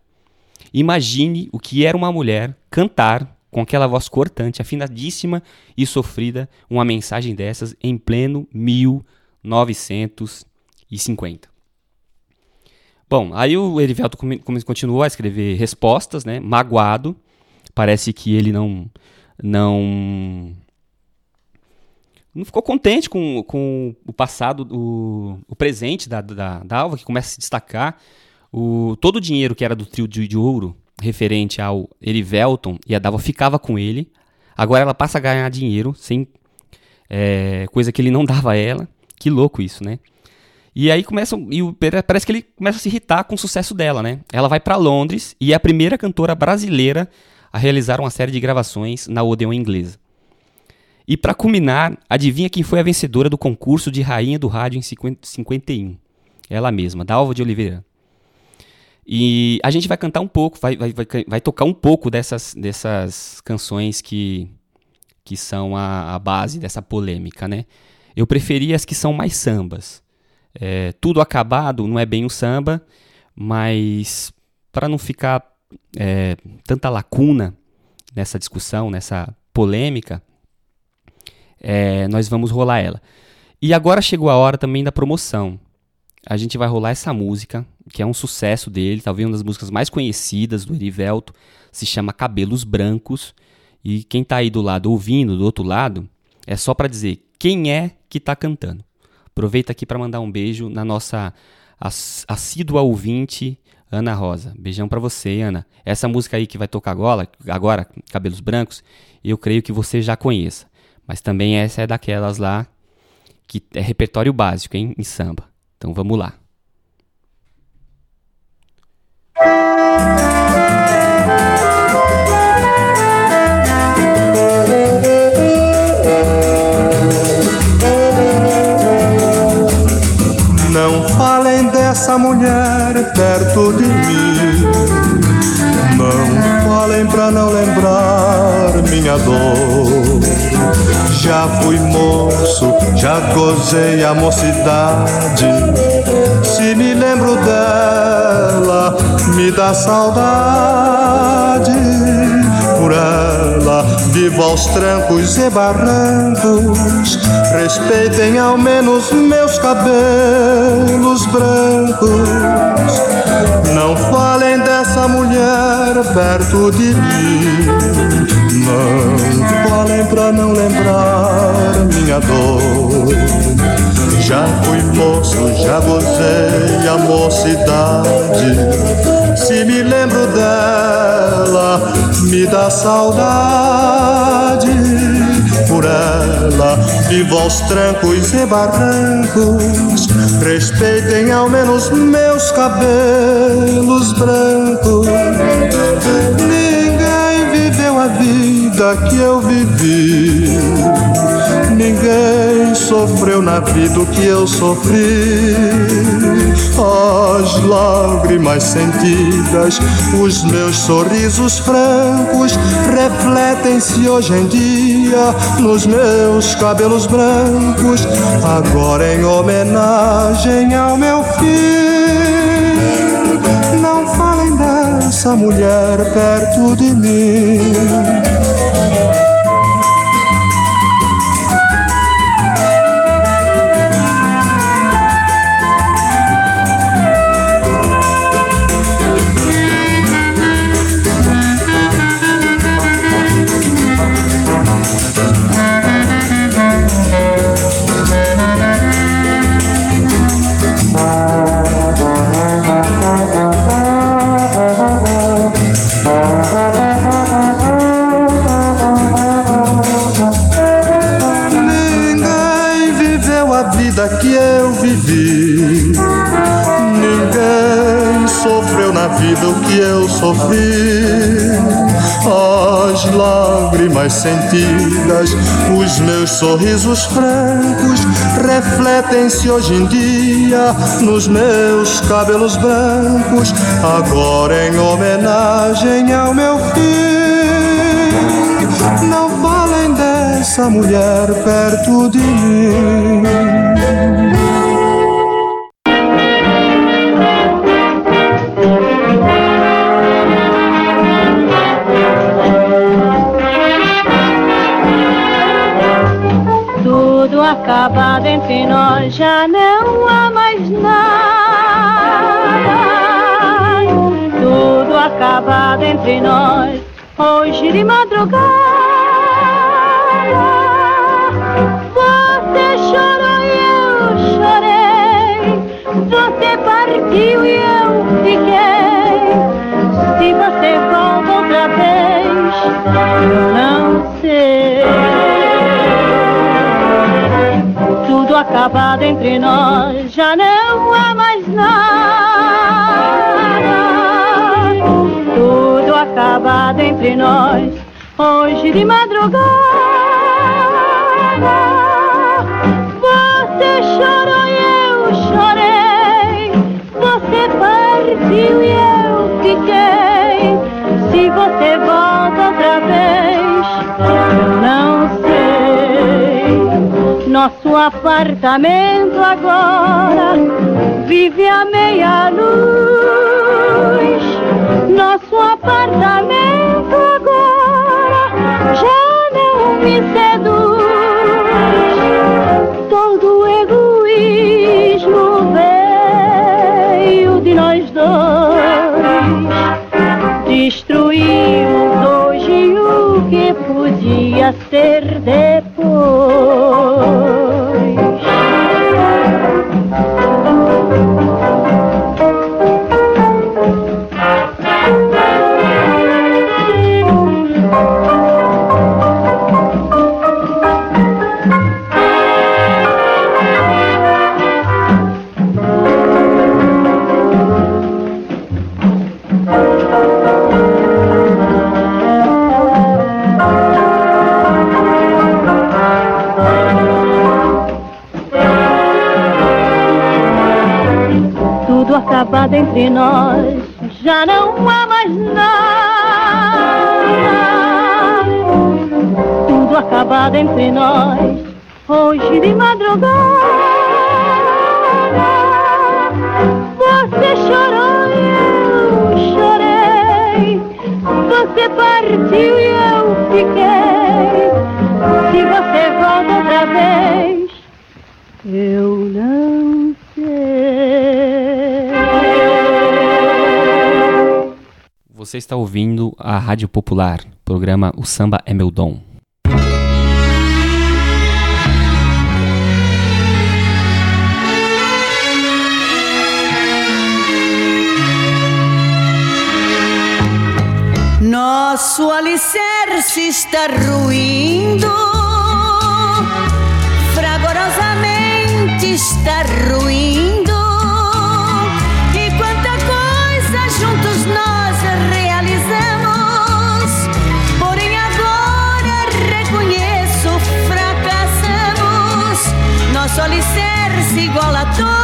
Imagine o que era uma mulher cantar com aquela voz cortante, afinadíssima e sofrida, uma mensagem dessas em pleno 1950. Bom, aí o Erivelto continuou a escrever respostas, né, magoado. Parece que ele não não não ficou contente com, com o passado, o, o presente da, da, da Alva, que começa a se destacar. O, todo o dinheiro que era do trio de, de ouro, referente ao Erivelton e a Dalva, ficava com ele. Agora ela passa a ganhar dinheiro, sem é, coisa que ele não dava a ela. Que louco isso, né? E aí começa, e o- parece que ele começa a se irritar com o sucesso dela, né? Ela vai para Londres e é a primeira cantora brasileira a realizar uma série de gravações na Odeon inglesa. E para culminar, adivinha quem foi a vencedora do concurso de Rainha do Rádio em 50 51? Ela mesma, Dalva de Oliveira. E a gente vai cantar um pouco, vai, vai, vai, vai tocar um pouco dessas, dessas canções que, que são a, a base dessa polêmica, né? Eu preferi as que são mais sambas. É, tudo acabado não é bem o samba, mas para não ficar é, tanta lacuna nessa discussão, nessa polêmica, é, nós vamos rolar ela. E agora chegou a hora também da promoção. A gente vai rolar essa música, que é um sucesso dele, talvez uma das músicas mais conhecidas do Erivelto, se chama Cabelos Brancos. E quem tá aí do lado ouvindo, do outro lado, é só para dizer quem é que tá cantando. Aproveita aqui para mandar um beijo na nossa ass- assídua ouvinte, Ana Rosa. Beijão para você, Ana. Essa música aí que vai tocar agora, agora, Cabelos Brancos, eu creio que você já conheça. Mas também essa é daquelas lá que é repertório básico, hein, em samba. Então vamos lá. Perto de mim. Não falem pra não lembrar minha dor. Já fui moço, já gozei a mocidade. Se me lembro dela, me dá saudade. Por ela, vivo aos trancos e barrancos. Respeitem ao menos meus cabelos brancos. Não falem dessa mulher perto de mim. Não falem pra não lembrar minha dor. Já fui moço, já gozei a mocidade. Se me lembro dela, me dá saudade. Por ela, vivo aos trancos e barrancos. Respeitem ao menos meus cabelos brancos. Ninguém viveu a vida que eu vivi. Ninguém sofreu na vida que eu sofri. As lágrimas sentidas, os meus sorrisos francos refletem-se hoje em dia nos meus cabelos brancos. Agora em homenagem ao meu filho, não falem dessa mulher perto de mim. vida que eu vivi. Ninguém sofreu na vida o que eu sofri. As lágrimas sentidas, os meus sorrisos francos refletem-se hoje em dia nos meus cabelos brancos, agora em homenagem ao meu filho. Não dessa mulher perto de mim. Tudo acabado entre nós, já não há mais nada. Tudo acabado entre nós, hoje de madrugada. Eu não sei. Tudo acabado entre nós, já não há mais nada. Tudo acabado entre nós, hoje de madrugada. Você chorou e eu chorei. Você partiu e eu Nosso apartamento agora vive a meia luz. Nosso apartamento agora já não me seduz. Todo egoísmo veio de nós dois. Destruímos hoje o que podia ser depois. Já não há mais nada. Tudo acabado entre nós, hoje de madrugada. Você chorou e eu chorei. Você partiu e eu fiquei. Se você volta outra vez, eu Você está ouvindo a Rádio Popular, programa O Samba é Meu Dom. Nosso alicerce está ruindo, fragorosamente está ruindo. Igual a torre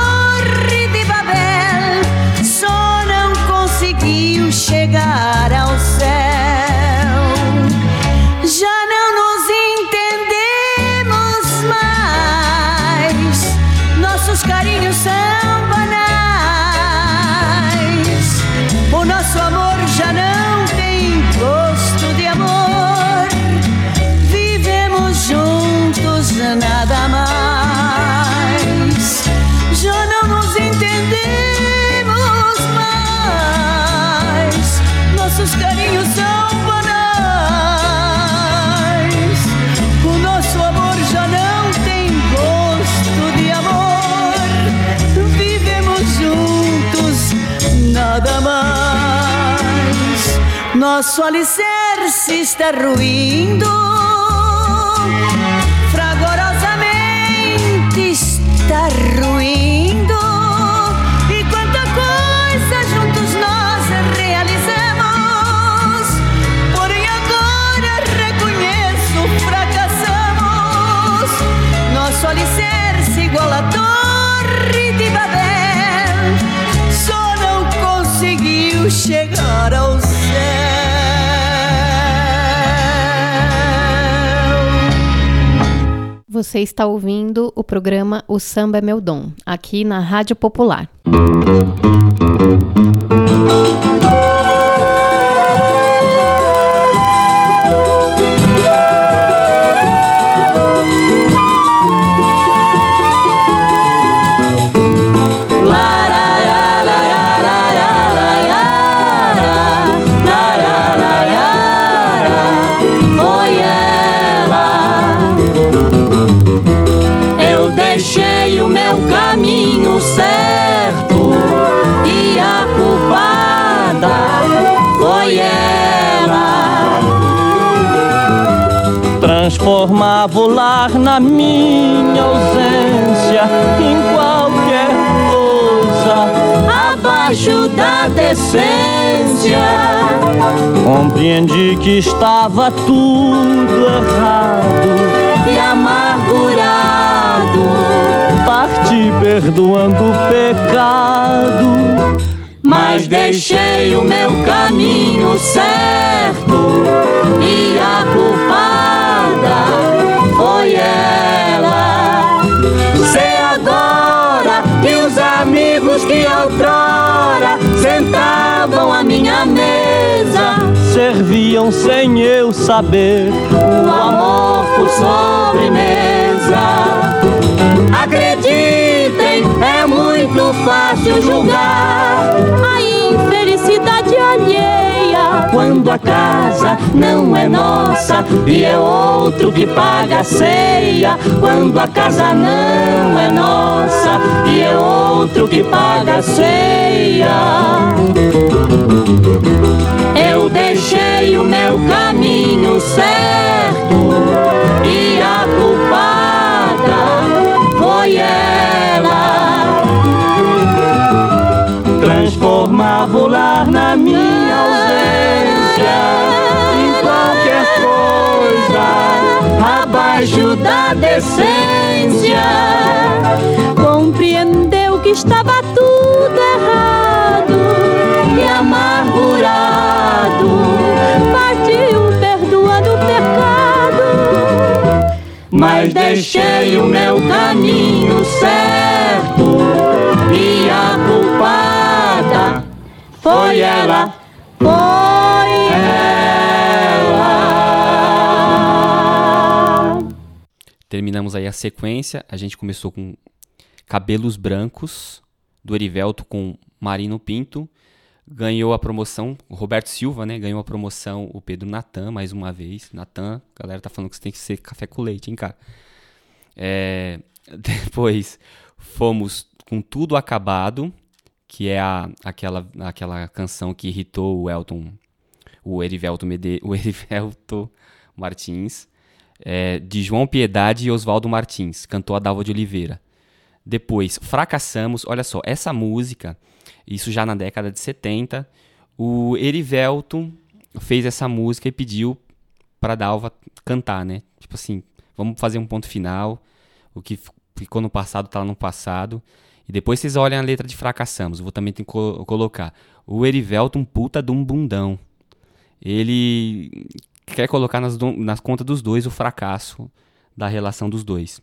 Nosso alicerce está ruindo. Você está ouvindo o programa O Samba é Meu Dom, aqui na Rádio Popular. Minha ausência em qualquer coisa abaixo da decência. Compreendi que estava tudo errado e amargurado. Parti perdoando o pecado, mas deixei o meu caminho certo e a culpada Sei agora que os amigos que outrora sentavam à minha mesa serviam sem eu saber o amor por sobremesa. Acreditem, é muito fácil julgar a infelicidade quando a casa não é nossa e é outro que paga a ceia. Quando a casa não é nossa e é outro que paga a ceia. Eu deixei o meu caminho certo e a culpada foi ela. Transformava o lar na minha coisa abaixo da decência. Compreendeu que estava tudo errado e amargurado. Partiu perdoando o pecado, mas deixei o meu caminho certo e a culpada foi ela. Terminamos aí a sequência. A gente começou com Cabelos Brancos, do Erivelto com Marino Pinto. Ganhou a promoção, o Roberto Silva, né? Ganhou a promoção o Pedro Natan, mais uma vez. Natan, a galera tá falando que você tem que ser café com leite, hein, cara? É, <laughs> depois fomos com Tudo Acabado, que é a, aquela, aquela canção que irritou o Elton, o Erivelto, Mede, o Erivelto Martins, é, de João Piedade e Oswaldo Martins, cantou a Dalva de Oliveira. Depois, Fracassamos, olha só, essa música, isso já na década de 70, o Erivelto fez essa música e pediu pra Dalva cantar, né? Tipo assim, vamos fazer um ponto final, o que ficou no passado tá no passado. E depois vocês olhem a letra de Fracassamos, vou também colocar. O Erivelto, um puta de um bundão. Ele quer colocar nas, nas contas dos dois o fracasso da relação dos dois.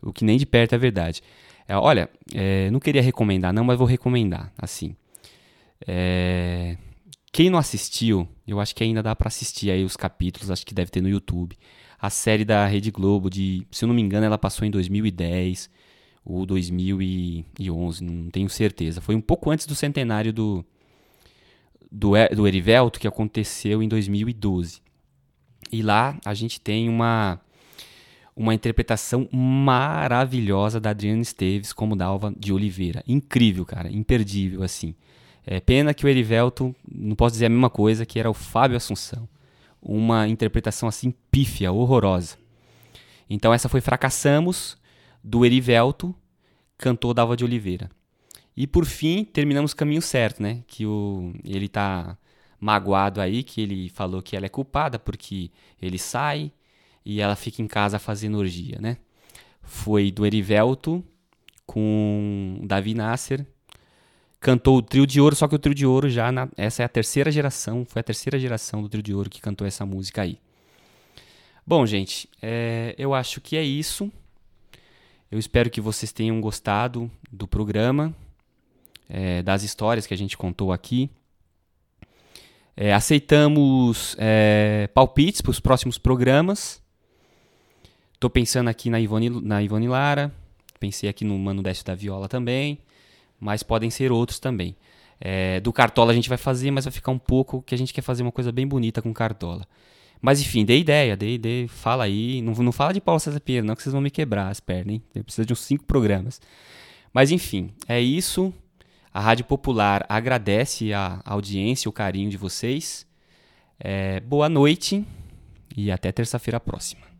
O que nem de perto é verdade. É, olha, é, não queria recomendar não, mas vou recomendar, assim. É, quem não assistiu, eu acho que ainda dá para assistir aí os capítulos, acho que deve ter no YouTube. A série da Rede Globo, de, se eu não me engano, ela passou em 2010 ou 2011, não tenho certeza. Foi um pouco antes do centenário do, do, do Erivelto, que aconteceu em 2012. E lá a gente tem uma uma interpretação maravilhosa da Adriana Esteves como Dalva de Oliveira. Incrível, cara, imperdível assim. É pena que o Erivelto, não posso dizer a mesma coisa, que era o Fábio Assunção. Uma interpretação assim pífia, horrorosa. Então essa foi Fracassamos do Erivelto, cantou Dalva de Oliveira. E por fim, terminamos caminho certo, né? Que o ele tá magoado aí, que ele falou que ela é culpada porque ele sai e ela fica em casa fazendo orgia, né? Foi do Erivelto com Davi Nasser. Cantou o Trio de Ouro, só que o Trio de Ouro já na, essa é a terceira geração, foi a terceira geração do Trio de Ouro que cantou essa música aí. Bom, gente, é, eu acho que é isso. Eu espero que vocês tenham gostado do programa, é, das histórias que a gente contou aqui. É, aceitamos é, palpites para os próximos programas. Estou pensando aqui na Ivone, na Ivone Lara, pensei aqui no Mano Décio da Viola também, mas podem ser outros também. É, do Cartola a gente vai fazer, mas vai ficar um pouco que a gente quer fazer uma coisa bem bonita com Cartola. Mas enfim, dê ideia, dê ideia, fala aí. Não, não fala de Paulo César Pinheiro, não, que vocês vão me quebrar as pernas, hein? Precisa de uns cinco programas. Mas enfim, é isso. A Rádio Popular agradece a audiência, o carinho de vocês. É, boa noite e até terça-feira próxima.